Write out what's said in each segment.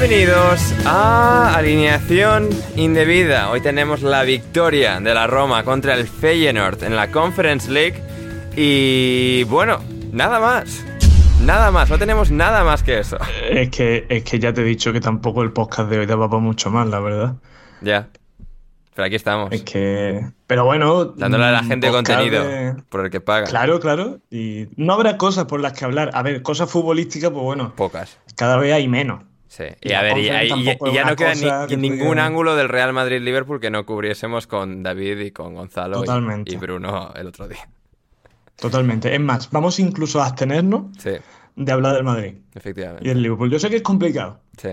Bienvenidos a Alineación Indebida. Hoy tenemos la victoria de la Roma contra el Feyenoord en la Conference League. Y bueno, nada más. Nada más, no tenemos nada más que eso. Es que, es que ya te he dicho que tampoco el podcast de hoy daba para mucho más, la verdad. Ya. Pero aquí estamos. Es que. Pero bueno. Dándole a la gente podcast contenido de- por el que paga. Claro, claro. Y no habrá cosas por las que hablar. A ver, cosas futbolísticas, pues bueno, Pocas. cada vez hay menos. Sí. Y Y a ver, y, y- y- y ya no queda ni- que ningún ángulo del Real Madrid-Liverpool que no cubriésemos con David y con Gonzalo y- y Bruno el otro día. Totalmente. Es más, vamos incluso a abstenernos Sí, de hablar del Madrid y efectivamente. del Liverpool. Yo sé que es complicado, Sí.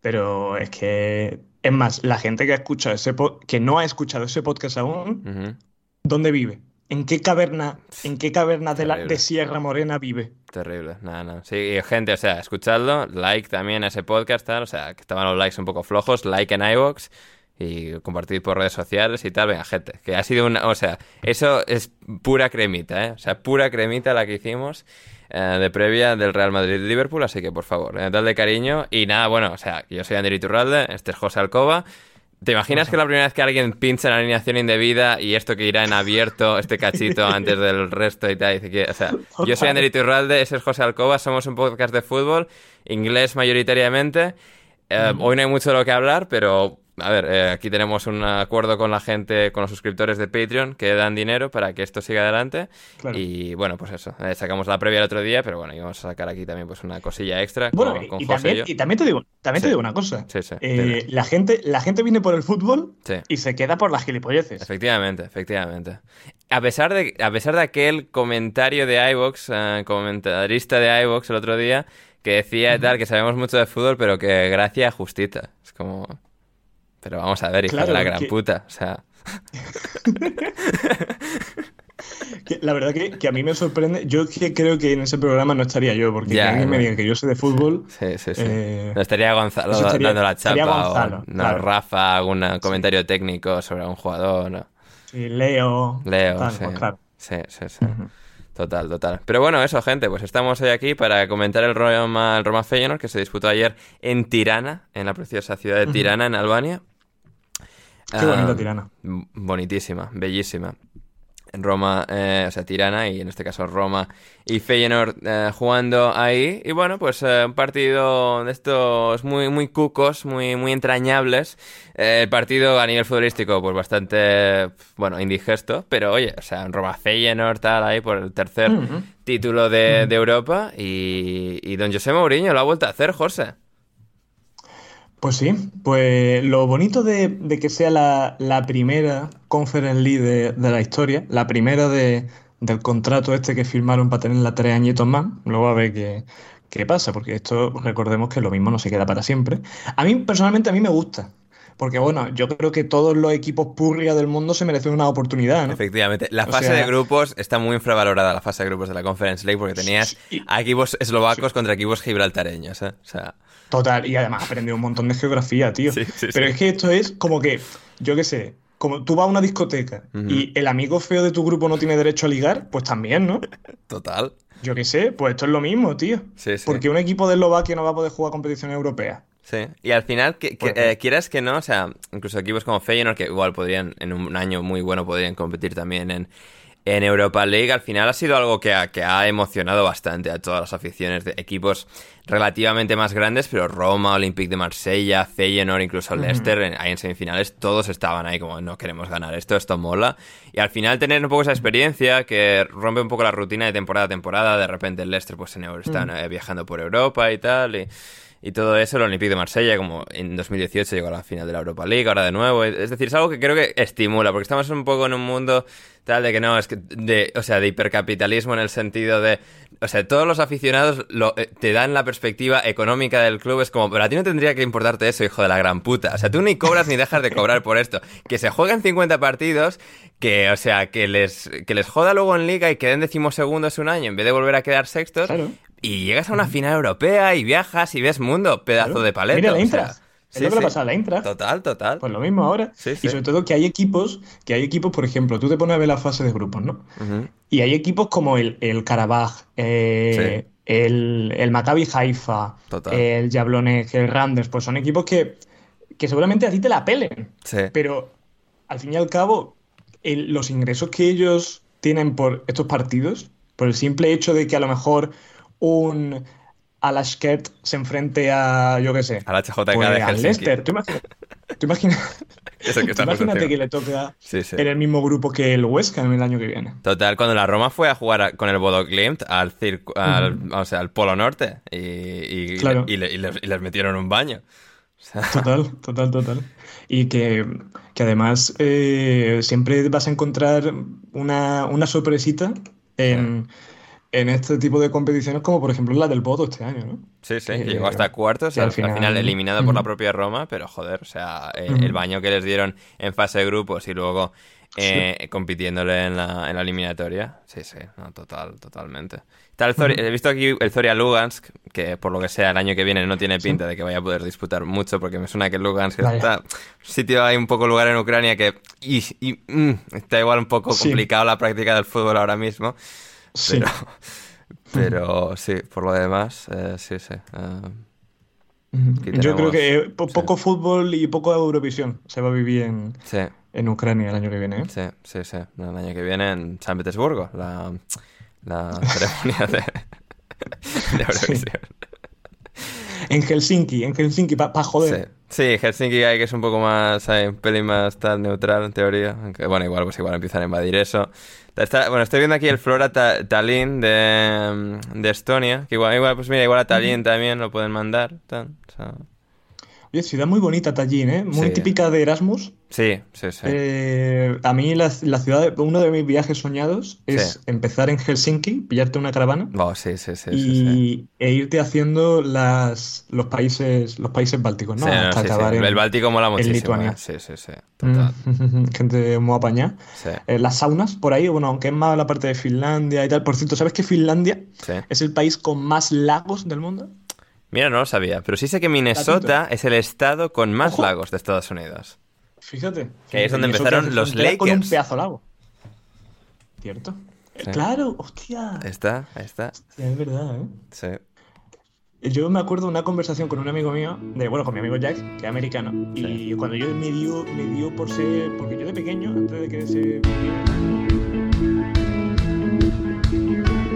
pero es que. Es más, la gente que ha escuchado ese que no ha escuchado ese podcast aún. ¿dónde vive? ¿En qué caverna, en qué caverna de, la, de Sierra Morena vive? Terrible, nada, nada. Sí, y gente, o sea, escuchadlo, like también a ese podcast, tal, o sea, que estaban los likes un poco flojos, like en iVoox y compartid por redes sociales y tal, venga, gente, que ha sido una, o sea, eso es pura cremita, ¿eh? O sea, pura cremita la que hicimos eh, de previa del Real Madrid-Liverpool, así que por favor, eh, dadle cariño y nada, bueno, o sea, yo soy Ander Iturralde, este es José Alcoba. ¿Te imaginas que la primera vez que alguien pincha en alineación indebida y esto que irá en abierto, este cachito antes del resto y tal? Dice que, o sea, yo soy Ander Iturralde, ese es José Alcoba, somos un podcast de fútbol, inglés mayoritariamente. Eh, Hoy no hay mucho de lo que hablar, pero a ver, eh, aquí tenemos un acuerdo con la gente, con los suscriptores de Patreon que dan dinero para que esto siga adelante. Claro. Y bueno, pues eso, eh, sacamos la previa el otro día, pero bueno, íbamos a sacar aquí también pues una cosilla extra Bueno, con, y, con y José también, y también te digo, también Sí. te digo una cosa. Sí, sí, Eh, la gente, la gente viene por el fútbol y se queda por las gilipolleces. Efectivamente, efectivamente. A pesar de, a pesar de aquel comentario de iVox, eh, comentarista de iVox el otro día, que decía y tal, que sabemos mucho de fútbol, pero que gracia justita. Es como... Pero vamos a ver, hijo Claro, de la gran que- puta. O sea, la verdad que, que a mí me sorprende. Yo que creo que en ese programa no estaría yo, porque Ya, que alguien me diga que yo sé de fútbol. sí, sí, sí. Eh, No estaría Gonzalo estaría- dando la chapa Gonzalo, o no, claro. Rafa, algún comentario técnico sobre un jugador. ¿no? sí, Leo. Leo, tal, sí. pues claro. Sí, sí, sí. Total, total. Pero bueno, eso, gente, pues estamos hoy aquí para comentar el Roma, el Roma Feyenoord que se disputó ayer en Tirana, en la preciosa ciudad de Tirana, en Albania. Qué bonita Ah, Tirana. Bonitísima, bellísima. En Roma, eh, o sea, Tirana y en este caso Roma y Feyenoord eh, jugando ahí. Y bueno, pues eh, un partido de estos muy, muy cucos, muy, muy entrañables. Eh, el partido a nivel futbolístico, pues bastante, bueno, indigesto. Pero oye, o sea, en Roma Feyenoord, tal, ahí por el tercer título de, de Europa. Y, y don José Mourinho lo ha vuelto a hacer, José. Pues sí, pues lo bonito de, de que sea la, la primera Conference League de, de la historia, la primera de, del contrato este que firmaron para tenerla tres añitos más, luego a ver qué, qué pasa, porque esto recordemos que lo mismo no se queda para siempre. A mí personalmente a mí me gusta, porque bueno, yo creo que todos los equipos purria del mundo se merecen una oportunidad, ¿no? Efectivamente. La O fase sea- de grupos está muy infravalorada, la fase de grupos de la Conference League, porque tenías Sí. a equipos eslovacos contra equipos gibraltareños, ¿eh? O sea, Total, y además aprendí un montón de geografía, tío. Sí, sí, Pero sí. es que esto es como que, yo qué sé, como tú vas a una discoteca y el amigo feo de tu grupo no tiene derecho a ligar, pues también, ¿no? total. Yo qué sé, pues esto es lo mismo, tío. Sí, sí. Porque un equipo de Eslovaquia no va a poder jugar competiciones europeas. Sí, y al final, que, eh, quieras que no, o sea, incluso equipos como Feyenoord, que igual podrían, en un año muy bueno, podrían competir también en, en Europa League, al final ha sido algo que ha, que ha emocionado bastante a todas las aficiones de equipos relativamente más grandes, pero Roma, Olympique de Marsella, Feyenoord, incluso Leicester, en- ahí en semifinales, todos estaban ahí como, no queremos ganar esto, esto mola. Y al final tener un poco esa experiencia que rompe un poco la rutina de temporada a temporada, de repente el Leicester pues en Euro- están eh, viajando por Europa y tal, y... Y todo eso, el Olympique de Marsella, como en 2018 llegó a la final de la Europa League, ahora de nuevo. Es decir, es algo que creo que estimula, porque estamos un poco en un mundo tal de que no, es que, de, o sea, de hipercapitalismo en el sentido de, o sea, todos los aficionados lo, eh, te dan la perspectiva económica del club, es como, pero a ti no tendría que importarte eso, hijo de la gran puta. O sea, tú ni cobras ni dejas de cobrar por esto. Que se jueguen 50 partidos, que, o sea, que les, que les joda luego en liga y queden decimosegundos un año en vez de volver a quedar sextos. Claro. Y llegas a una final europea y viajas y ves mundo, pedazo Claro. de paleta. Mira la o sea. Es sí, lo que le pasa a la Eintracht. Total, total. Pues lo mismo ahora. Sí. Y sobre todo que hay equipos, que hay equipos, por ejemplo, tú te pones a ver la fase de grupos, ¿no? Y hay equipos como el, el Karabaj, eh, el, el Maccabi Haifa, Total. el Jablonec, el Randers, pues son equipos que, que seguramente a ti te la pelen. Sí. Pero al fin y al cabo, el- los ingresos que ellos tienen por estos partidos, por el simple hecho de que a lo mejor un Alashkert se enfrente a, yo qué sé, A la HJK pues, de Helsinki. Leicester. Tú imagina- tú imagina- Eso que tú estamos imagínate que le toca Sí, sí. en el mismo grupo que el Huesca en el año que viene. Total, cuando la Roma fue a jugar a- con el Bodo Glimt al, circo, al, o sea, al Polo Norte y, y- Claro. y le- y les, les metieron un baño. O sea, Total, total, total. Y que, que además eh, siempre vas a encontrar una, una sorpresita en, en este tipo de competiciones, como por ejemplo la del Bodo este año, ¿no? sí, sí, Que- llegó hasta cuartos, que al, al al final, final- eliminado por la propia Roma, pero joder, o sea, eh, el baño que les dieron en fase de grupos y luego eh, compitiéndole en la, en la eliminatoria. Sí, sí, no, total, totalmente. Zori- He visto aquí el Zoria Lugansk, que por lo que sea el año que viene no tiene pinta de que vaya a poder disputar mucho, porque me suena que Lugansk está... Sitio, hay un poco lugar en Ucrania que... Y, y, mm, está igual un poco Sí. complicado la práctica del fútbol ahora mismo. Sí. Pero, pero sí, por lo demás, eh, sí, sí. eh, Yo creo que po- sí. poco fútbol y poco Eurovisión se va a vivir en, sí, en Ucrania el año que viene. ¿eh? sí, sí, sí. El año que viene en San Petersburgo, la, la ceremonia de, de Eurovisión. En Helsinki, en Helsinki, para joder. Sí. Helsinki hay que es un poco más, hay un pelín más tal neutral en teoría. Aunque, bueno, igual pues igual empiezan a invadir eso. Está- bueno, estoy viendo aquí el Flora Ta- Tallinn de, de Estonia. Que igual, igual, pues mira, igual a Tallinn también lo pueden mandar. o sea, Oye, ciudad muy bonita Tallinn, ¿eh? Muy Sí. típica de Erasmus. sí, sí, sí. Eh, a mí la, la ciudad, uno de mis viajes soñados es Sí. empezar en Helsinki, pillarte una caravana Oh, sí, sí, sí, y, sí, sí. e irte haciendo las, los países los países bálticos, ¿no? Sí, no, Hasta sí, sí. acabar en, El Báltico mola muchísimo. Lituania. eh. Sí, sí, sí. Total. Mm, gente muy apañada. Sí, Eh, las saunas por ahí, bueno, aunque es más la parte de Finlandia y tal. Por cierto, ¿sabes que Finlandia sí. es el país con más lagos del mundo? Mira, no lo sabía, pero sí sé que Minnesota es el estado con más Ojo. lagos de Estados Unidos. Fíjate. Que ahí es donde empezaron los frontera Con un Lakers. pedazo lago. ¿Cierto? Eh, Sí. Claro, hostia. Ahí está, ahí está. Hostia, es verdad, ¿eh? Sí. Yo me acuerdo de una conversación con un amigo mío, de, bueno, con mi amigo Jack, que es americano, y cuando yo me dio, me dio por ser, porque yo de pequeño, antes de que se...